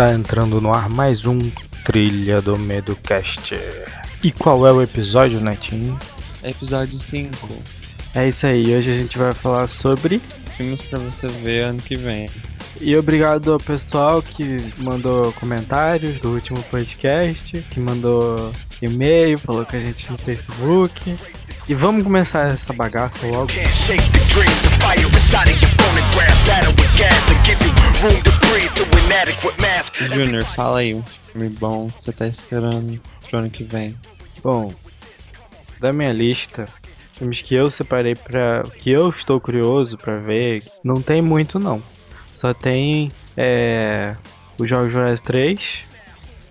Está entrando no ar mais um Trilha do Medo Cast. E qual é o episódio, Netinho? Episódio 5. É isso aí, hoje a gente vai falar sobre. Filmes pra você ver ano que vem. E obrigado ao pessoal que mandou comentários do último podcast, que mandou e-mail, falou com a gente no Facebook. E vamos começar essa bagaça logo. Can't Junior, fala aí um filme bom que você tá esperando pro ano que vem. Bom, da minha lista, filmes que eu separei pra. que eu estou curioso pra ver, não tem muito não. Só tem é, o Jogos Vorazes 3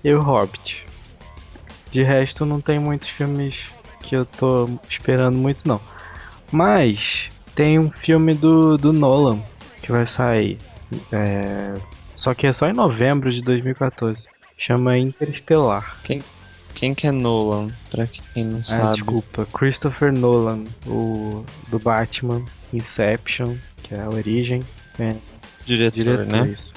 e o Hobbit. De resto, não tem muitos filmes que eu tô esperando muito não. Mas tem um filme do, do Nolan que vai sair. É, só que é só em novembro de 2014. Chama Interestelar. Quem que é Nolan, pra quem não Ah, sabe? desculpa. Christopher Nolan, o do Batman, Inception, que é a origem. É, Diretor, diretor, né? isso.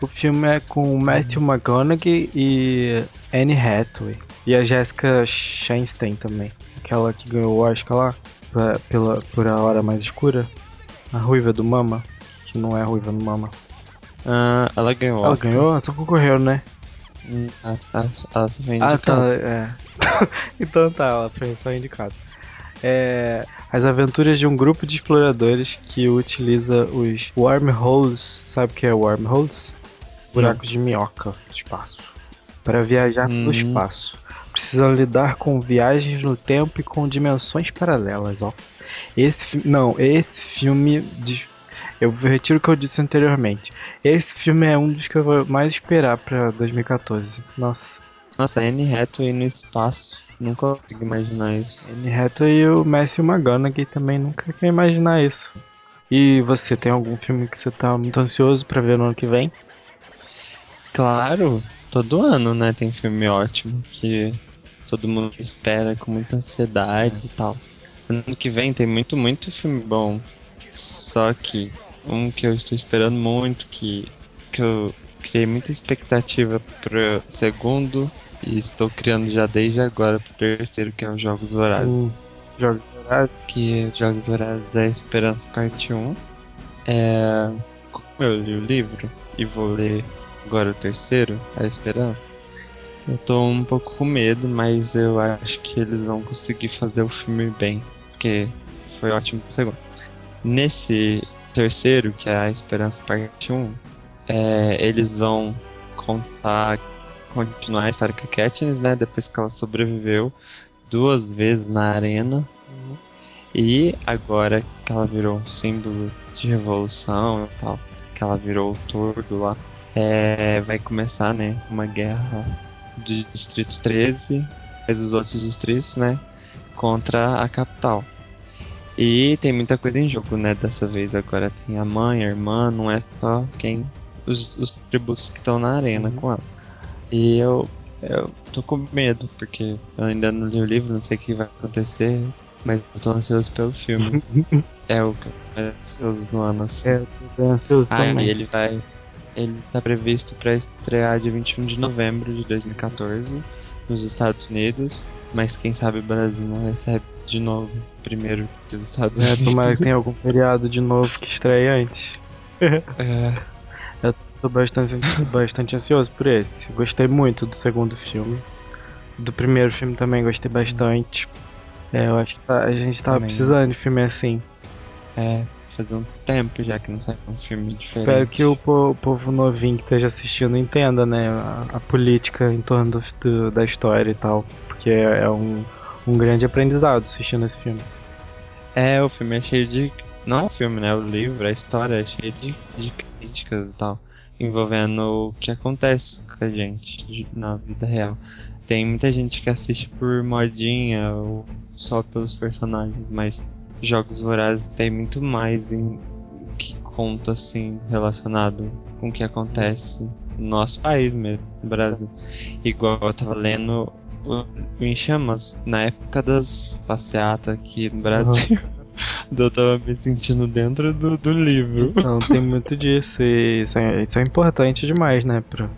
O filme é com Matthew McConaughey e Anne Hathaway. E a Jessica Chastain também. Aquela que ganhou o Oscar lá, pra- pela, por A Hora Mais Escura. A ruiva do Mama, que não é ruiva do Mama. Ah, ela ganhou. Ela Oscar. ganhou? Só concorreu, né? Hum, ah. Ela foi Ah, indicada. tá, é. então tá, ela foi só indicada. É, as aventuras de um grupo de exploradores que utiliza os wormholes, sabe o que é wormholes? Buracos de minhoca espaço. Para viajar pelo Hum. espaço. Precisam lidar com viagens no tempo e com dimensões paralelas, ó. Esse não, esse filme de- eu retiro o que eu disse anteriormente. Esse filme é um dos que eu vou mais esperar pra 2014. Nossa. Nossa, Anne Hathaway no espaço. Nunca consigo imaginar isso. Anne Hathaway e o Matthew McConaughey também nunca quer imaginar isso. E você tem algum filme que você tá muito ansioso pra ver no ano que vem? Claro, todo ano, né? Tem filme ótimo que todo mundo espera com muita ansiedade e tal. Ano que vem tem muito, muito filme bom. Só que um que eu estou esperando muito, que, que eu criei muita expectativa pro segundo e estou criando já desde agora pro terceiro, que é o Jogos Vorazes. O Jogos Vorazes. Que Jogos Vorazes é a Esperança Parte 1. É, como eu li o livro e vou ler agora o terceiro, A Esperança, eu tô um pouco com medo, mas eu acho que eles vão conseguir fazer o filme bem, porque foi ótimo o segundo. Nesse terceiro, que é A Esperança Parte 1, é, eles vão contar, continuar a história com a Katniss, né, depois que ela sobreviveu duas vezes na arena, e agora que ela virou um símbolo de revolução e tal, que ela virou o tordo lá, é, vai começar, né, uma guerra do Distrito 13, mas os outros distritos, né, contra a capital. E tem muita coisa em jogo, né, dessa vez. Agora tem a mãe, a irmã, não é só quem. Os, os tributos que estão na arena Uhum. com ela. E eu, eu tô com medo, porque eu ainda não li o livro, não sei o que vai acontecer, mas eu tô ansioso pelo filme. é o que eu tô mais ansioso no ano, assim. É, eu tô ansioso Ah, também. e ele vai. Ele tá previsto pra estrear dia 21 de novembro de 2014 nos Estados Unidos, mas quem sabe o Brasil não recebe de novo primeiro que os Estados É, Unidos. tomara que tenha algum feriado de novo que estreie antes. É, Tô bastante, bastante ansioso por esse. Gostei muito do segundo filme. Do primeiro filme também gostei bastante. É, eu acho que tá- a gente tava Também. precisando de filme assim. é, faz um tempo já que não sai um filme diferente. Espero que o, po- o povo novinho que esteja assistindo entenda, né, a, a política em torno do- do- da história e tal. Porque é, é um, um grande aprendizado assistindo esse filme. É, o filme é cheio de. Não é o filme, né? O livro, a história é cheia de, de críticas e tal. Envolvendo o que acontece com a gente na vida real. Tem muita gente que assiste por modinha ou só pelos personagens, mas Jogos Vorazes tem muito mais em que conta assim relacionado com o que acontece no nosso país mesmo, no Brasil. Igual eu tava lendo Em Chamas na época das passeatas aqui no Brasil. Eu tava me sentindo dentro do, do livro. Então tem muito disso e isso é, isso é importante demais, né? Pro,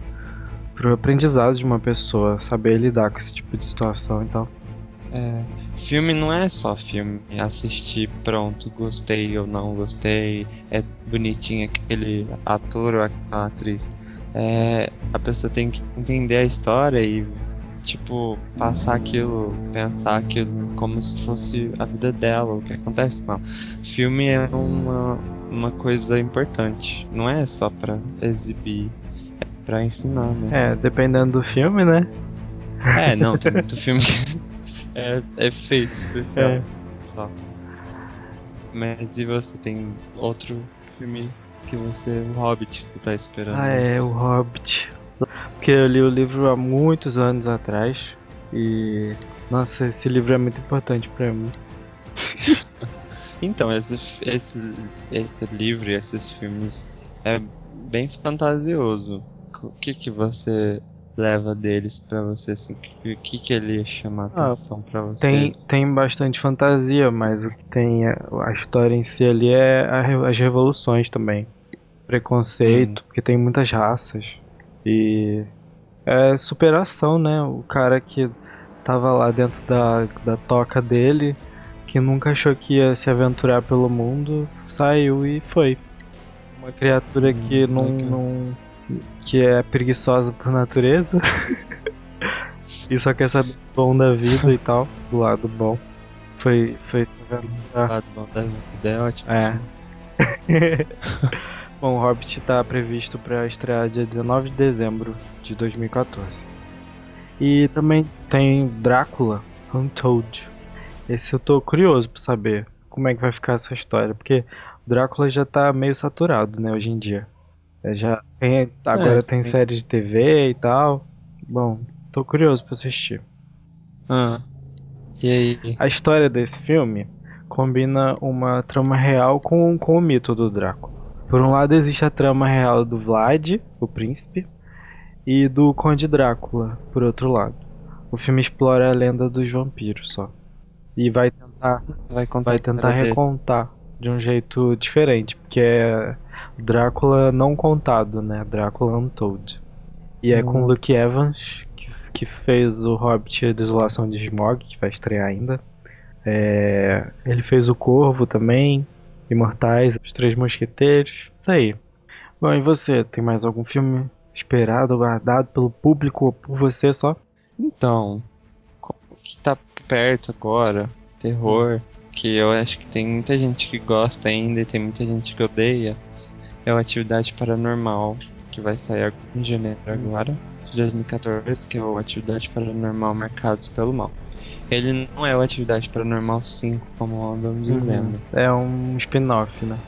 pro aprendizado de uma pessoa, saber lidar com esse tipo de situação e tal. É, filme não é só filme. Assistir, pronto, gostei ou não gostei, é bonitinho aquele ator ou aquela atriz. É, a pessoa tem que entender a história e, tipo, passar aquilo, pensar aquilo como se fosse a vida dela, o que acontece com ela. Filme é uma, uma coisa importante, não é só pra exibir, é pra ensinar, né? É, dependendo do filme, né? É, não, tem muito filme que é, é feito especial. É. Só. Mas e você tem outro filme que você. O Hobbit que você tá esperando? Ah, é, o Hobbit. Porque eu li o livro há muitos anos atrás e. Nossa, esse livro é muito importante pra mim. Então, esse, esse, esse livro e esses filmes é bem fantasioso. O que que você leva deles pra você, assim? O que que ele chama a Ah, atenção pra você? Tem, tem bastante fantasia, mas o que tem a, história em si ali é a as revoluções também. Preconceito, porque tem muitas raças. E é superação, né? O cara que tava lá dentro da, da toca dele, que nunca achou que ia se aventurar pelo mundo, saiu e foi. Uma criatura que Hum, não, não. que é preguiçosa por natureza. e só quer saber do bom da vida e tal, do lado bom. Foi. Foi aventurar. Ah, bom, da vida é ótimo. É. Bom, o Hobbit tá previsto para estrear dia 19 de dezembro de 2014. E também tem Drácula Untold. Esse eu tô curioso pra saber como é que vai ficar essa história, porque Drácula já tá meio saturado, né, hoje em dia. É, já tem, agora É, tem sim. série de TV e tal. Bom, tô curioso pra assistir. Ah. E aí? A história desse filme combina uma trama real com, com o mito do Drácula. Por um lado existe a trama real do Vlad, o príncipe, e do Conde Drácula, por outro lado. O filme explora a lenda dos vampiros só. E vai tentar, Vai vai tentar recontar de um jeito diferente, porque é Drácula não contado, né? Drácula Untold. E é com Hum. Luke Evans, que, que fez o Hobbit e a Desolação de Smog, que vai estrear ainda. É, ele fez o Corvo também, Imortais, Os Três Mosqueteiros, isso aí. Bom, e você, tem mais algum filme esperado, guardado pelo público ou por você só? Então, o que tá perto agora, terror, que eu acho que tem muita gente que gosta ainda e tem muita gente que odeia, é o Atividade Paranormal, que vai sair em janeiro agora, de 2014, que é o Atividade Paranormal Marcados pelo Mal. Ele não é o Atividade Paranormal 5, como andamos dizendo. É um spin-off, né?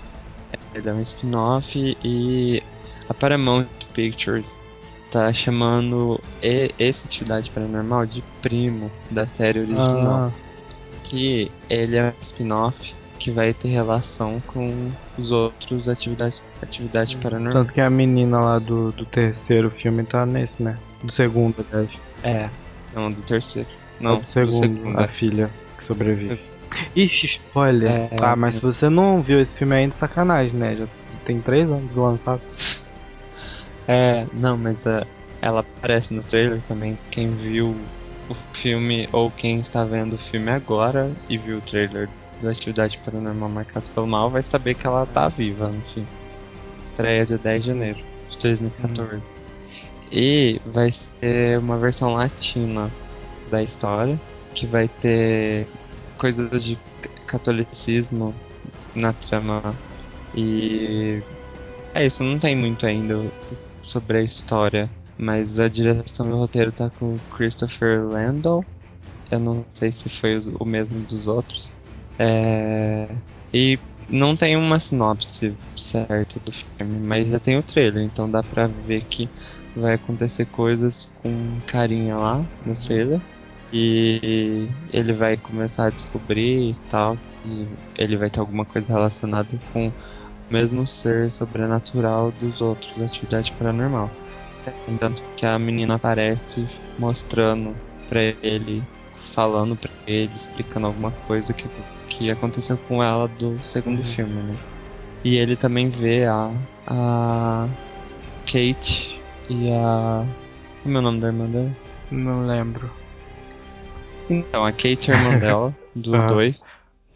Ele é um spin-off e a Paramount Pictures tá chamando e- esse Atividade Paranormal de primo da série original. Ah, Que ele é um spin-off que vai ter relação com os outros atividades, atividade paranormal. tanto que a menina lá do, do terceiro filme tá nesse, né? Do segundo, aliás. É. Não, do terceiro. Não, do segundo, do segundo. a é. filha que sobrevive. Ixi, spoiler. É, ah, mas se você não viu esse filme ainda, sacanagem, né? Já tem três anos lançado. É, não, mas é, ela aparece no trailer também. Quem viu o filme ou quem está vendo o filme agora e viu o trailer da Atividade Paranormal Marcados pelo Mal vai saber que ela tá viva no filme. Estreia dia 10 de janeiro de 2014. E vai ser uma versão latina da história, que vai ter coisas de catolicismo na trama e é isso, não tem muito ainda sobre a história, mas a direção do roteiro tá com o Christopher Landau. Eu não sei se foi o mesmo dos outros. É... E não tem uma sinopse certa do filme, mas já tem o trailer, então dá pra ver que vai acontecer coisas com carinha lá no trailer. E ele vai começar a descobrir e tal. E ele vai ter alguma coisa relacionada com o mesmo ser sobrenatural dos outros da atividade paranormal. Tanto que a menina aparece mostrando pra ele, falando pra ele, explicando alguma coisa que, que que aconteceu com ela do segundo Uhum. filme, né? E ele também vê a, a Kate e a. Como é o nome da irmã dela? Não lembro. Então, a Kate, a irmã dela, do Ah. 2,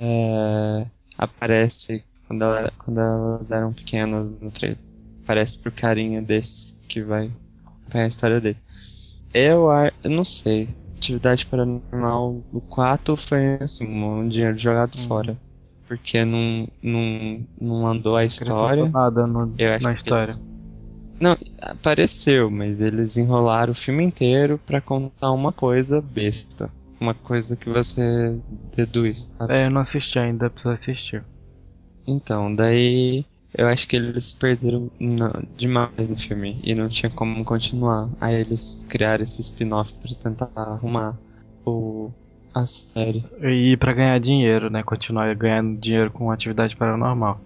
é, aparece quando, ela- quando elas eram pequenas no trailer. Aparece pro carinha desse que vai acompanhar a história dele. Eu, eu não sei. Atividade Paranormal, o 4 foi assim, um dinheiro jogado Uhum. fora. Porque não, não, não andou a história. nada no- na história. eles- Não, apareceu, mas eles enrolaram o filme inteiro pra contar uma coisa besta. Uma coisa que você deduz, sabe? É, eu não assisti ainda, preciso assistir. Então, daí eu acho que eles perderam na- demais no filme e não tinha como continuar. Aí eles criaram esse spin-off pra tentar arrumar o, a série. E pra ganhar dinheiro, né? Continuar ganhando dinheiro com atividade paranormal.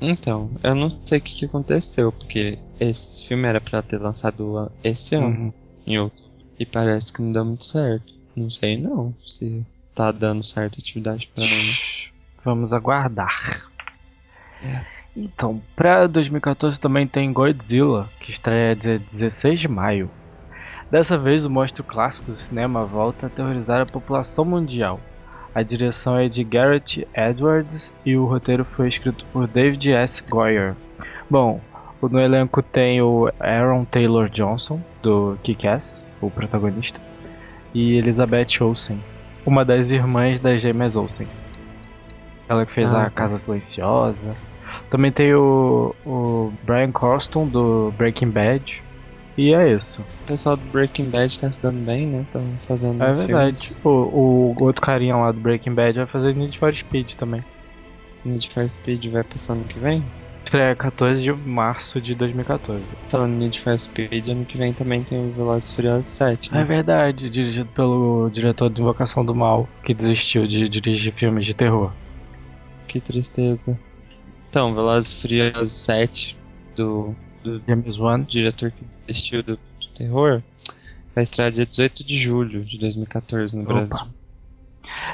Então, eu não sei o que, que aconteceu, porque esse filme era pra ter lançado esse ano. Uhum. em outro. E parece que não deu muito certo. Não sei não se tá dando certo a atividade pra mim. Vamos aguardar. Então, pra 2014 também tem Godzilla, que estreia dia 16 de maio. Dessa vez, o monstro clássico do cinema volta a aterrorizar a população mundial. A direção é de Garrett Edwards e o roteiro foi escrito por David S. Goyer. Bom, o- no elenco tem o Aaron Taylor Johnson, do Kick-Ass, o protagonista, e Elizabeth Olsen, uma das irmãs das gêmeas Olsen. Ela que fez Ah, a tá. Casa Silenciosa. Também tem o, o Brian Cranston, do Breaking Bad. E é isso. O pessoal do Breaking Bad tá se dando bem, né? Estão fazendo É filmes. verdade. O, o outro carinha lá do Breaking Bad vai fazer Need for Speed também. Need for Speed vai pro ano que vem? Estreia 14 de março de 2014. Falando em Need for Speed, ano que vem também tem o Velozes e Furiosos 7, É né? verdade, dirigido pelo diretor de Invocação do Mal, que desistiu de dirigir filmes de terror. Que tristeza. Então, Velozes e Furiosos 7, do, do James Wan. diretor que desistiu do, do terror, vai estrear dia 18 de julho de 2014 no Opa. Brasil.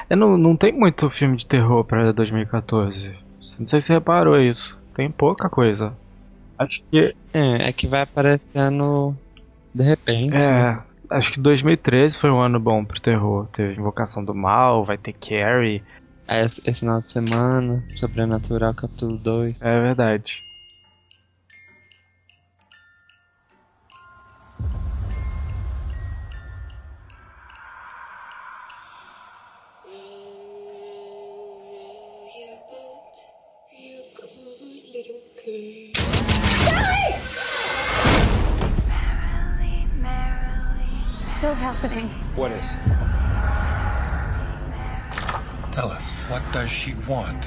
É, não, não tem muito filme de terror pra 2014. Não sei se você reparou isso. Tem pouca coisa. Acho que. É, é que vai aparecendo de repente. né? É. Acho que 2013 foi um ano bom pro terror. Teve Invocação do Mal, vai ter Carrie. Esse esse final de semana, Sobrenatural capítulo 2. É verdade. Still happening. What is? Tell us, what does she want?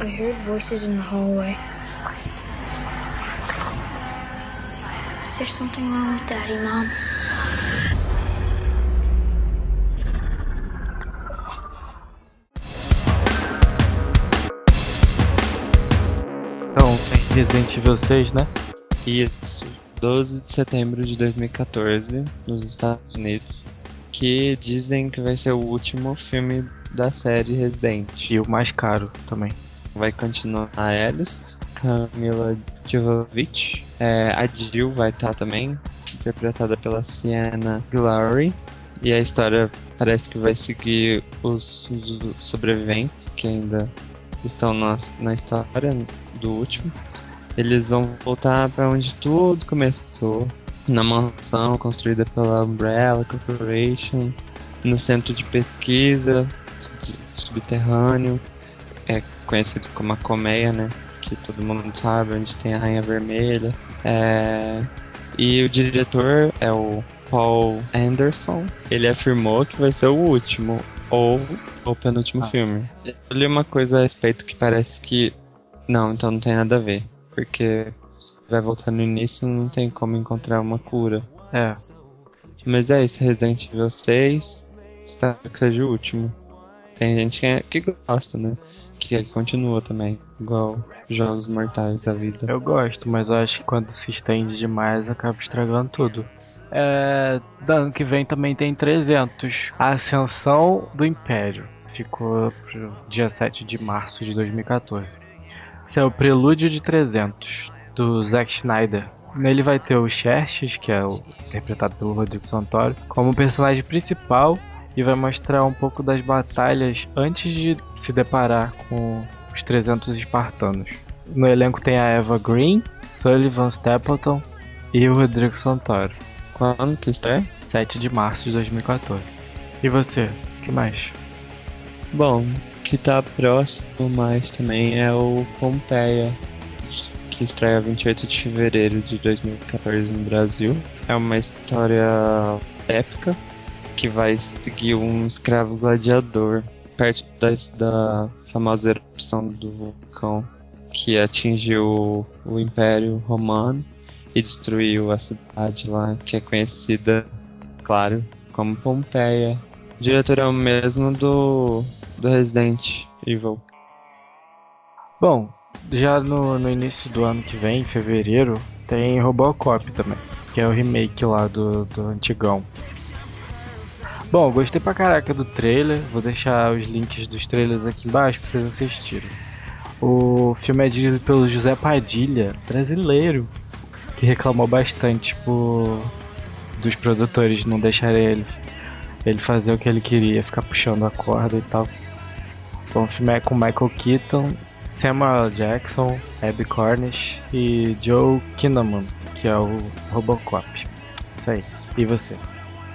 I heard voices in the hallway. Is there something wrong with Daddy, Mom? Resident Evil 6, né? Isso, 12 de setembro de 2014, nos Estados Unidos. Que dizem que vai ser o último filme da série Resident. E o mais caro também. Vai continuar a Alice, Camila Jovovich. É, a Jill vai estar também, interpretada pela Sienna Glory. E a história parece que vai seguir os, os sobreviventes que ainda estão na, na história do último. Eles vão voltar para onde tudo começou. Na mansão construída pela Umbrella Corporation, no centro de pesquisa sub- subterrâneo, é conhecido como a Colmeia, né? Que todo mundo sabe onde tem a Rainha Vermelha. É, E o diretor é o Paul Anderson. Ele afirmou que vai ser o último ou o penúltimo Ah. filme. Eu li uma coisa a respeito que parece que não, então não tem nada a ver, porque se vai voltar no início não tem como encontrar uma cura. É. Mas é isso, Resident Evil 6, espero que seja o último. tem gente que, que gosta, né? Que continua também, igual Jogos Mortais da vida. Eu gosto, mas eu acho que quando se estende demais acaba estragando tudo. É, do ano que vem também tem 300. A Ascensão do Império. Ficou pro dia 7 de março de 2014. Esse é o Prelúdio de 300, do Zack Snyder. Nele vai ter o Xerxes, que é o, interpretado pelo Rodrigo Santoro, como personagem principal e vai mostrar um pouco das batalhas antes de se deparar com os 300 espartanos. No elenco tem a Eva Green, Sullivan Stapleton e o Rodrigo Santoro. Quando que isso é? 7 de março de 2014. E você? O que mais? Bom, que tá próximo mais também é o Pompeia, que estreia 28 de fevereiro de 2014 no Brasil. É uma história épica que vai seguir um escravo gladiador perto da, da famosa erupção do vulcão que atingiu o Império Romano e destruiu a cidade lá, que é conhecida, claro, como Pompeia. Diretor é o mesmo do, do Resident Evil. Bom, já no, no início do ano que vem, em fevereiro, tem Robocop também, que é o remake lá do, do antigão. Bom, gostei pra caraca do trailer, vou deixar os links dos trailers aqui embaixo pra vocês assistirem. O filme é dirigido pelo José Padilha, brasileiro, que reclamou bastante por dos produtores não deixarem ele, ele fazer o que ele queria, ficar puxando a corda e tal. Bom, o filme é com Michael Keaton, Samuel Jackson, Abby Cornish e Joe Kinnaman, que é o Robocop. Isso aí. E você?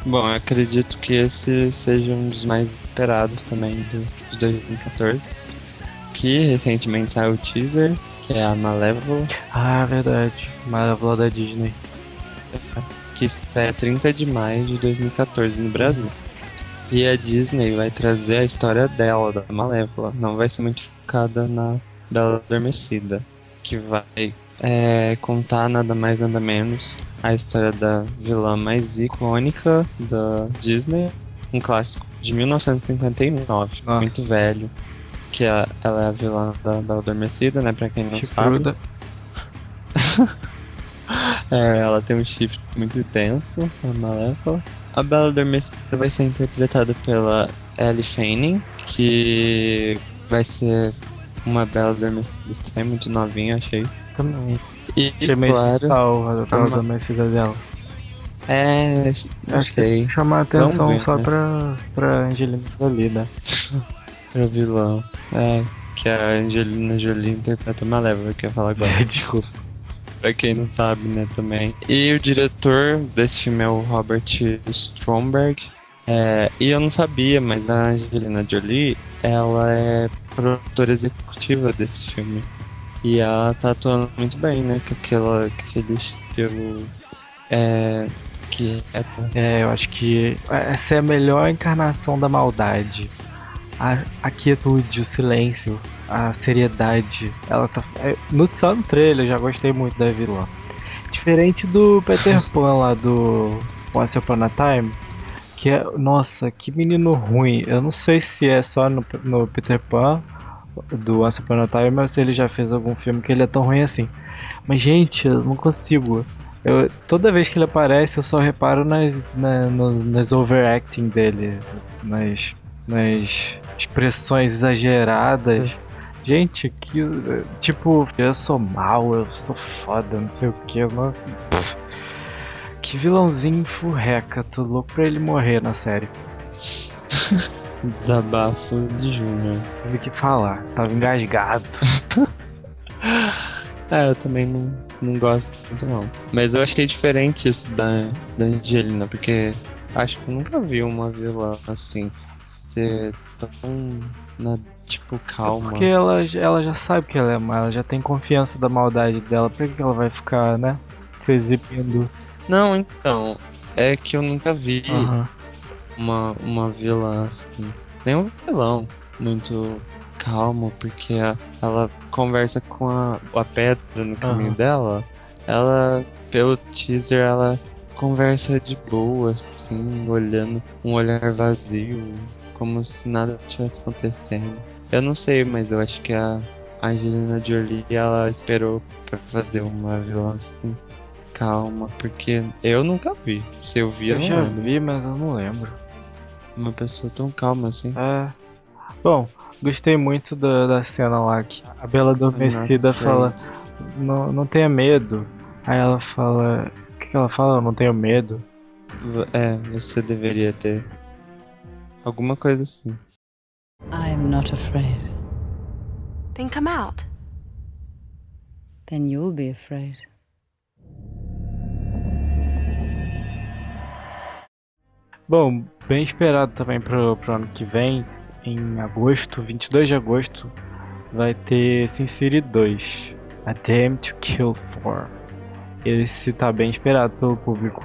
Bom, eu acredito que esse seja um dos mais esperados também de 2014. Que recentemente saiu o teaser, que é a Malévola, Ah, verdade. Malévola da Disney. Que estreia 30 de maio de 2014 no Brasil. E a Disney vai trazer a história dela, da Malévola. Não vai ser muito focada na Bela Adormecida. Que vai é, contar nada mais nada menos a história da vilã mais icônica da Disney. Um clássico de 1959, Nossa. muito velho. Que é, ela é a vilã da Bela Adormecida, né? Pra quem não sabe. É, ela tem um chifre muito intenso, a Malévola. A Bela Adormecida vai ser interpretada pela Ellie Fanning, que vai ser uma Bela Adormecida também muito novinha, achei. Também. E, Achei claro, sal a Bela Adormecida dela. é, Acho que chamar a atenção ver, só né? pra, pra Angelina Jolie, né? pra vilão. É, que a Angelina Jolie interpreta Malévola, que eu ia falar agora. Desculpa. Pra quem não sabe, né, também. E o diretor desse filme é o Robert Stromberg. É, e eu não sabia, mas a Angelina Jolie, ela é produtora executiva desse filme. E ela tá atuando muito bem, né, com aquela, aquele estilo é, que é É, eu acho que essa é a melhor encarnação da maldade. A, a quietude, o silêncio, a seriedade. Ela tá. é, no, só no trailer eu já gostei muito da vilã. Diferente do Peter Pan lá do Once Upon a Time. Que é. Nossa, que menino ruim. Eu não sei se é só no, no Peter Pan do Once Upon a Time ou se ele já fez algum filme que ele é tão ruim assim. Mas gente, eu não consigo. Eu, toda vez que ele aparece, eu só reparo nas, na, no- nas overacting dele, nas, nas expressões exageradas. Gente, que. Tipo, eu sou mal, eu sou foda, não sei o que. Pff. que vilãozinho furreca, tô louco pra ele morrer na série. desabafo de Júnior. Tive que falar, tava engasgado. É, eu também não, não gosto muito não. Mas eu achei diferente isso da, da Angelina, porque acho que eu nunca vi uma vilã assim ser tão na, tipo calma. Porque ela, ela já sabe que ela é má, ela já tem confiança da maldade dela, por que ela vai ficar, né? Se exibindo. Não, então, é que eu nunca vi uma, uma vilã assim. Nenhum vilão muito calmo, porque a- ela conversa com a, a pedra no caminho dela. Ela, pelo teaser, ela conversa de boa, assim, olhando um olhar vazio, como se nada tivesse acontecendo. Eu não sei, mas eu acho que a Angelina Jolie ela esperou pra fazer uma vilã assim calma, porque eu nunca vi. Se eu vi, eu, Eu já lembro. vi, mas eu não lembro. Uma pessoa tão calma assim. É. Bom, gostei muito da, da cena lá que a Bela Adormecida fala, não, não tenha medo. Aí ela fala. O que, que ela fala? Eu não tenho medo. É, você deveria ter. Alguma coisa assim. I am not afraid. Then come out. Then you'll be afraid. Bom, bem esperado também pro, pro ano que vem, em agosto, 22 de agosto, vai ter Sin City 2, A Damn to Kill For. Esse tá bem esperado pelo público.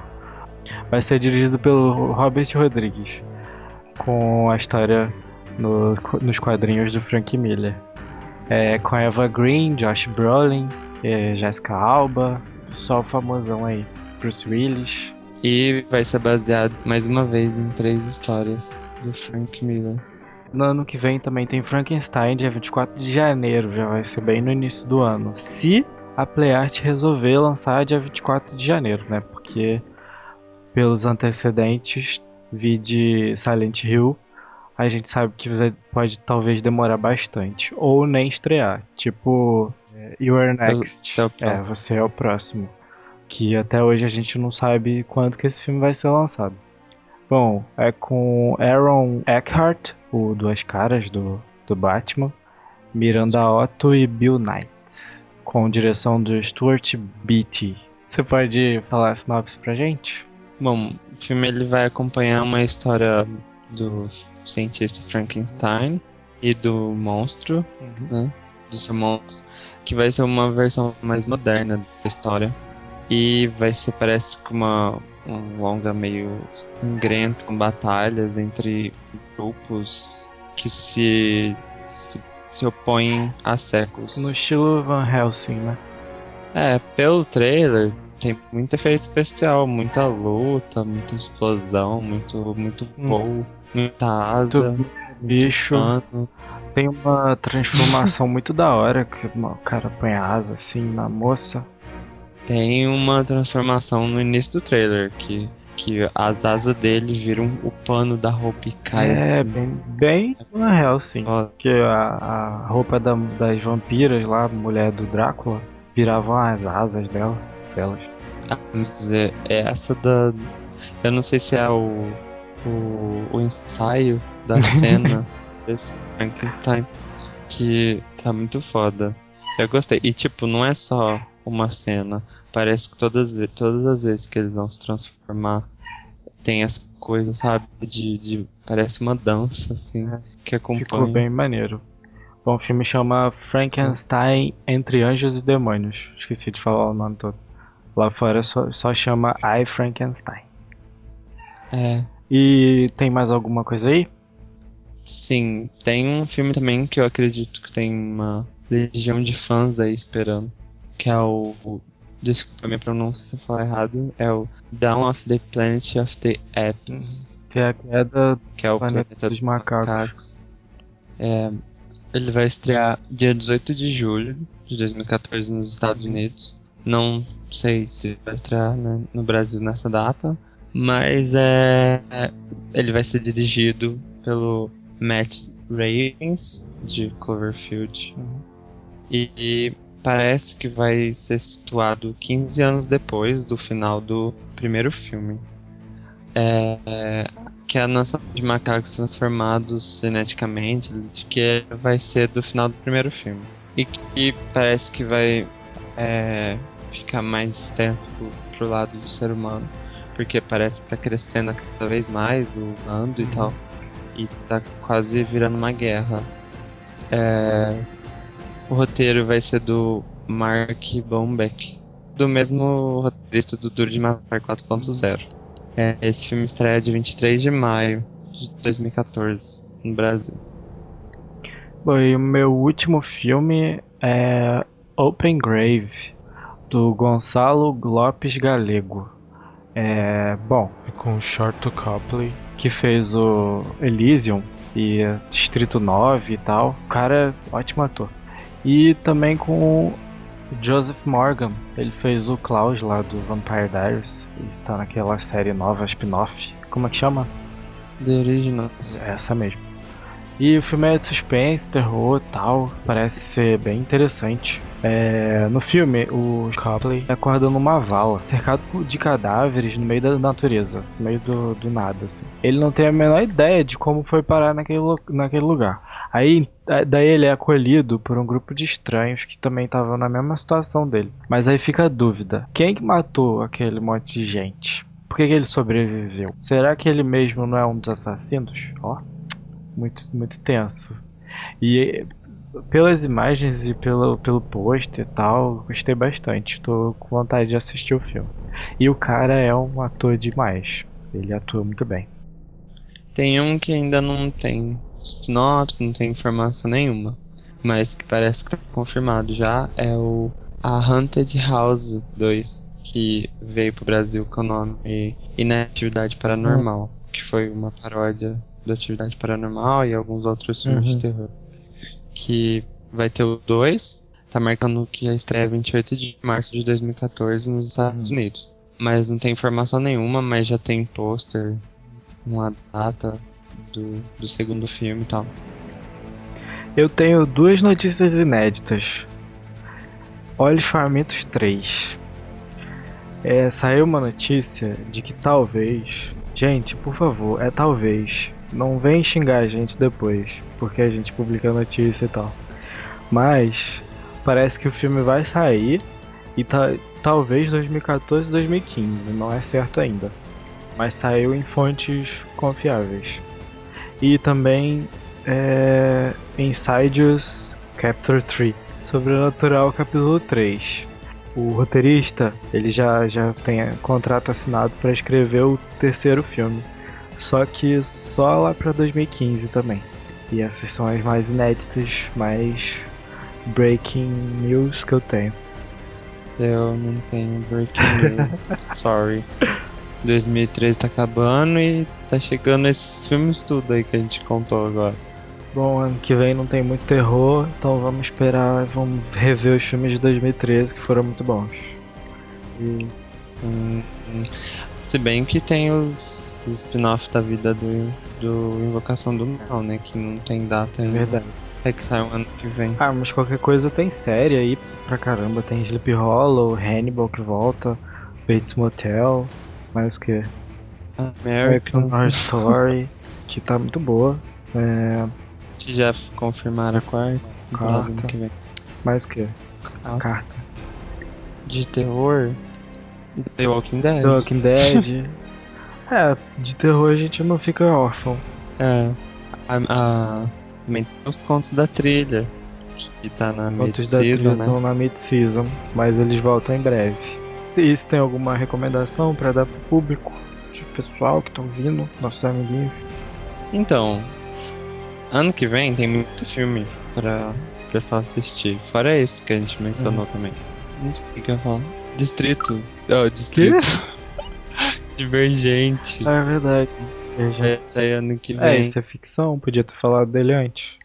Vai ser dirigido pelo Robert Rodrigues, com a história no- nos quadrinhos do Frank Miller. É, com Eva Green, Josh Brolin, é, Jessica Alba, só o famosão aí, Bruce Willis. E vai ser baseado mais uma vez em três histórias do Frank Miller. No ano que vem também tem Frankenstein, dia 24 de janeiro, já vai ser bem no início do ano. Se a PlayArt resolver lançar dia 24 de janeiro, né? Porque pelos antecedentes, vi de Silent Hill, a gente sabe que pode talvez demorar bastante. Ou nem estrear. Tipo, é, You Are Next. Esse é você é o próximo. Que até hoje a gente não sabe quando que esse filme vai ser lançado. Bom, é com Aaron Eckhart, o Duas Caras do, do Batman, Miranda Otto e Bill Knight, com direção do Stuart Beatty. Você pode falar a sinopse pra gente? Bom, o filme ele vai acompanhar uma história do cientista Frankenstein e do monstro, né? Do seu monstro, que vai ser uma versão mais moderna da história. E vai ser, parece que uma um longa meio sangrento com batalhas entre grupos que se, se, se opõem há séculos. No estilo Van Helsing, né? É, pelo trailer tem muito efeito especial, muita luta, muita explosão, muito, muito Hum. Muita asa, Muito bicho. pano. Tem uma transformação muito da hora, que o cara põe a asa assim na moça. Tem uma transformação no início do trailer que, que as asas dele viram o pano da roupa e cai é, assim. bem, bem Van Helsing. Ó, Porque a, a roupa da- das vampiras lá, mulher do Drácula, viravam as asas dela, delas. ah, mas é, é essa da. Eu não sei se é o, o, o ensaio da cena desse Frankenstein que tá muito foda. Eu gostei. E tipo, não é só uma cena. Parece que todas, todas as vezes que eles vão se transformar tem essa coisa, sabe? De, de parece uma dança, assim, que acompanha. Ficou bem maneiro. Bom, o filme chama Frankenstein Entre Anjos e Demônios. Esqueci de falar o nome todo. Lá fora só, só chama I Frankenstein. É. E tem mais alguma coisa aí? Sim, tem um filme também que eu acredito que tem uma legião de fãs aí esperando. Que é o. Desculpa a minha pronúncia se eu falar errado. É o Down of the Planet of the Apes. Que é a queda Que é o Planeta planeta dos Macacos. É, ele vai estrear dia 18 de julho de 2014 nos Estados Unidos. Não sei se vai estrear né, no Brasil nessa data, mas é, ele vai ser dirigido pelo Matt Reeves de Cloverfield e, e parece que vai ser situado 15 anos depois do final do primeiro filme. É, que é a nação de macacos transformados geneticamente, que vai ser do final do primeiro filme. E que parece que vai é, ficar mais tenso pro, pro lado do ser humano. Porque parece que tá crescendo cada vez mais o bando e tal. E tá quase virando uma guerra. É, o roteiro vai ser do Mark Bombeck, do mesmo roteirista do Duro de Matar 4.0. É, esse filme estreia de 23 de maio de 2014 no Brasil. Bom, e o meu último filme é Open Grave, do Gonçalo Lopes Galego. É, bom, é com o Shorto Copley, que fez o Elysium, e Distrito 9 e tal. O cara é ótimo ator. E também com o Joseph Morgan. Ele fez o Klaus lá do Vampire Diaries. E tá naquela série nova, spin-off. Como é que chama? The Original. Essa mesmo. E o filme é de suspense, terror tal. Parece ser bem interessante. É, no filme, o Copley acorda numa vala, cercado de cadáveres no meio da natureza, no meio do, do nada. Assim. Ele não tem a menor ideia de como foi parar naquele, naquele lugar. Aí, da- daí ele é acolhido por um grupo de estranhos que também estavam na mesma situação dele. Mas aí fica a dúvida: quem que matou aquele monte de gente? Por que, que ele sobreviveu? Será que ele mesmo não é um dos assassinos? Ó, muito, muito tenso. E pelas imagens e pelo, pelo pôster e tal, gostei bastante. Tô com vontade de assistir o filme. E o cara é um ator demais. Ele atua muito bem. Tem um que ainda não tem sinopse, não tem informação nenhuma. Mas que parece que tá confirmado já. É o A Haunted House 2. Que veio pro Brasil com o nome Inatividade Paranormal. Que foi uma paródia da Atividade Paranormal e alguns outros filmes Uhum. de terror. Que vai ter o 2. Tá marcando que a estreia é 28 de março de 2014 nos Estados Unidos. Mas não tem informação nenhuma, mas já tem pôster, uma data do, do segundo filme e tal. Eu tenho duas notícias inéditas. Olhos Famintos 3. É, saiu uma notícia de que talvez. Gente, por favor, é talvez. Não vem xingar a gente depois, porque a gente publica notícia e tal. Mas parece que o filme vai sair e ta talvez 2014 2015, não é certo ainda. Mas saiu em fontes confiáveis. E também é, Insidious Chapter 3, Sobrenatural capítulo 3. O roteirista, ele já, já tem contrato assinado para escrever o terceiro filme. Só que só lá para 2015 também. E essas são as mais inéditas, mais breaking news que eu tenho. Eu não tenho breaking news. Sorry. 2013 tá acabando e tá chegando esses filmes tudo aí que a gente contou agora. Bom, ano que vem não tem muito terror, então vamos esperar, vamos rever os filmes de 2013 que foram muito bons. E Hum, hum. se bem que tem os, os spin-off da vida do, do Invocação do Mal, né? Que não tem data é ainda. verdade. É que sai o ano que vem. Ah, mas qualquer coisa tem série aí pra caramba. Tem Sleep Hollow, Hannibal que volta, Bates Motel, mais o que? American Horror Story, que tá muito boa. É, que já confirmaram a quarta. Quarta. que vem. mais o que? A carta. De terror. The Walking Dead. The Walking Dead. é, de terror a gente não fica órfão. É. A, a- também tem os contos da trilha. Que tá na mid-season, né? estão na mid-season, mas eles voltam em breve. Se se tem alguma recomendação pra dar pro público, de pessoal que estão vindo, nossos amiguinhos. Então, ano que vem tem muito filme pra o pessoal assistir. Fora esse que a gente mencionou Uhum. também. Não sei o que eu ia falar. Distrito. Oh, Distrito. Divergente. Ah, é verdade. Vai sair ano que É, vem. isso é ficção, podia ter falado dele antes.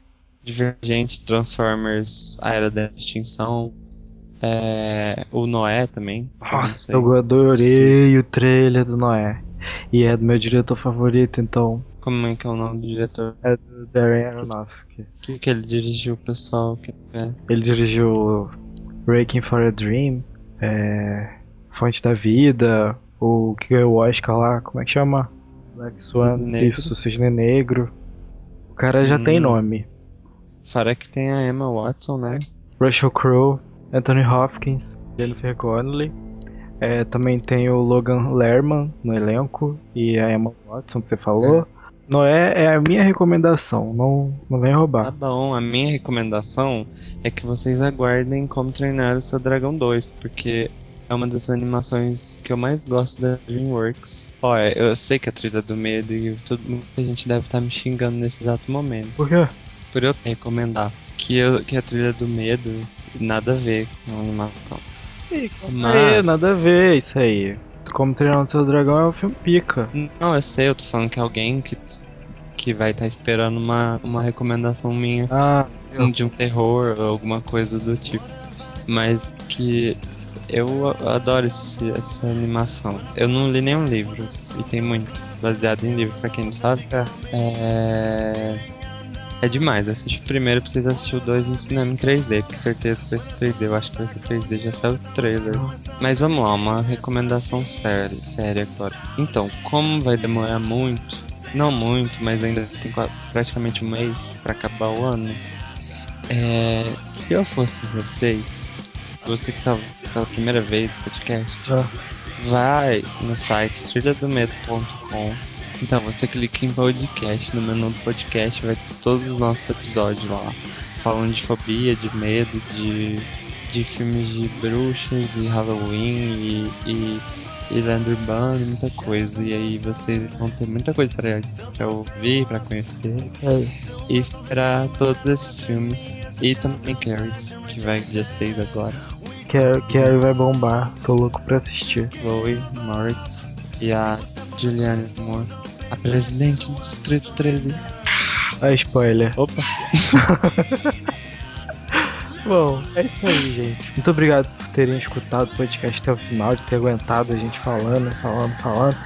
Divergente, Transformers, A Era da Extinção. É, o Noé também. Nossa, eu adorei o trailer do Noé. E é do meu diretor favorito, então. Como é que é o nome do diretor? É do Darren Aronofsky. O que, que ele dirigiu, pessoal? Que é? Ele dirigiu Breaking for a Dream, é, Fonte da Vida, o que ganhou o Oscar lá, como é que chama? Black Swan, Cisne isso, Cisne Negro. O cara já Hum. tem nome. Fora que tem a Emma Watson, né? Russell Crowe, Anthony Hopkins, Jennifer Connelly. É, também tem o Logan Lerman no elenco e a Emma Watson que você falou. Noé é a minha recomendação, não, não vem Tá roubar. bom, a minha recomendação é que vocês aguardem como treinar o seu Dragão 2, porque é uma das animações que eu mais gosto da DreamWorks. Olha, eu sei que a trilha do medo e todo muita gente deve estar me xingando nesse exato momento. Por quê? Por eu recomendar que, eu, que a trilha do medo nada a ver com a animação. Ih, Mas- É, nada a ver isso aí. Como treinar o seu dragão é um filme pica. Não, eu sei, eu tô falando que alguém que, que vai estar esperando uma, uma recomendação minha Ah, de um terror ou alguma coisa do tipo. Mas que eu adoro esse- essa animação. Eu não li nenhum livro, e tem muito, baseado em livro, pra quem não sabe. É. É demais, assiste o primeiro, precisa assistir o 2 no cinema em 3D, porque certeza que vai ser 3D, eu acho que vai ser 3D, já saiu o trailer. Mas vamos lá, uma recomendação séria, séria agora. Então, como vai demorar muito, não muito, mas ainda tem praticamente um mês pra acabar o ano, é, se eu fosse vocês, você que tá pela primeira vez no podcast, Ah. vai no site trilhadomedo.com. Então você clica em podcast, no menu do podcast vai ter todos os nossos episódios lá. Falando de fobia, de medo, de, de filmes de bruxas e Halloween e, e, e lenda urbana e muita coisa. E aí vocês vão ter muita coisa pra, pra ouvir, pra conhecer é. e esperar todos esses filmes. E também Carrie, que vai dia 6 agora. Que, que aí vai bombar. Tô louco pra assistir. Chloe Moritz e a Julianne Moore, a presidente do Distrito 13. Ah, spoiler. Opa! Bom, é isso aí, gente. Muito obrigado por terem escutado o podcast até o final, de ter aguentado a gente falando, falando, falando.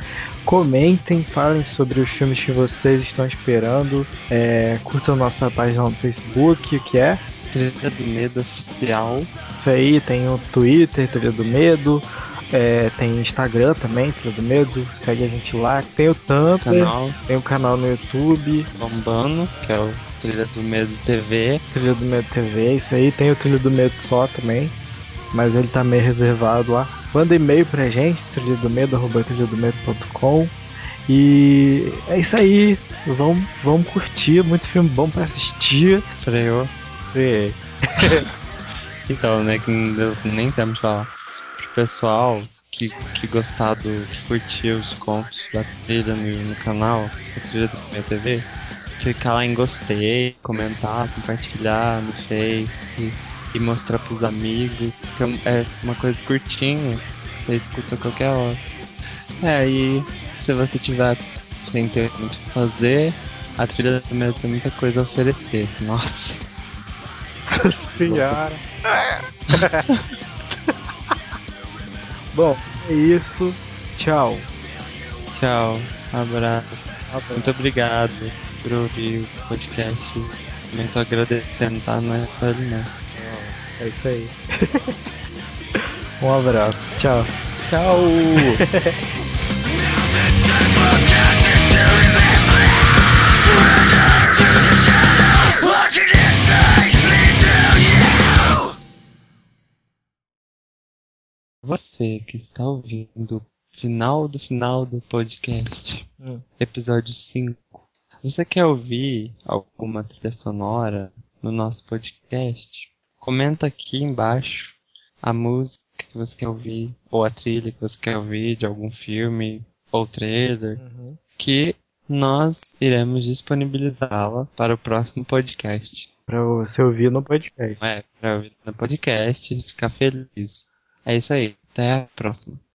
Comentem, falem sobre os filmes que vocês estão esperando. É, curtam nossa página no Facebook, o que é? Trilha do Medo Oficial. Isso aí, tem o Twitter, Trilha do Medo. é, tem Instagram também, Trilha do Medo. Segue a gente lá. Tem o Canal tem o canal no YouTube, bombando, que é o Trilha do Medo TV. Trilha do Medo TV, isso aí. Tem o Trilha do Medo só também. Mas ele tá meio reservado lá. Manda e-mail pra gente, trilhadomedo.com. E é isso aí. Vamos, vamos curtir. Muito filme bom pra assistir. Freou. E, Então, né, que nem tempo de falar. Pro pessoal que, que gostar do. que curtiu os contos da trilha no, no canal, a trilha do Medo TV, clicar lá em gostei, comentar, compartilhar no Face e mostrar pros amigos. Que é uma coisa curtinha, você escuta a qualquer hora. É, e se você tiver sem ter muito o que fazer, a trilha do Medo tem muita coisa a oferecer. Nossa. senhora. bom, é isso. Tchau. Tchau, abraço. Muito obrigado por ouvir o podcast. Também tô agradecendo, tá? Não é só ele não. É isso aí. um abraço. Tchau. Tchau! Você que está ouvindo o final do final do podcast, Hum. episódio 5. Você quer ouvir alguma trilha sonora no nosso podcast? Comenta aqui embaixo a música que você quer ouvir, ou a trilha que você quer ouvir de algum filme ou trailer, que nós iremos disponibilizá-la para o próximo podcast. Pra você ouvir no podcast. É, para ouvir no podcast e ficar feliz. É isso aí. Até a próxima.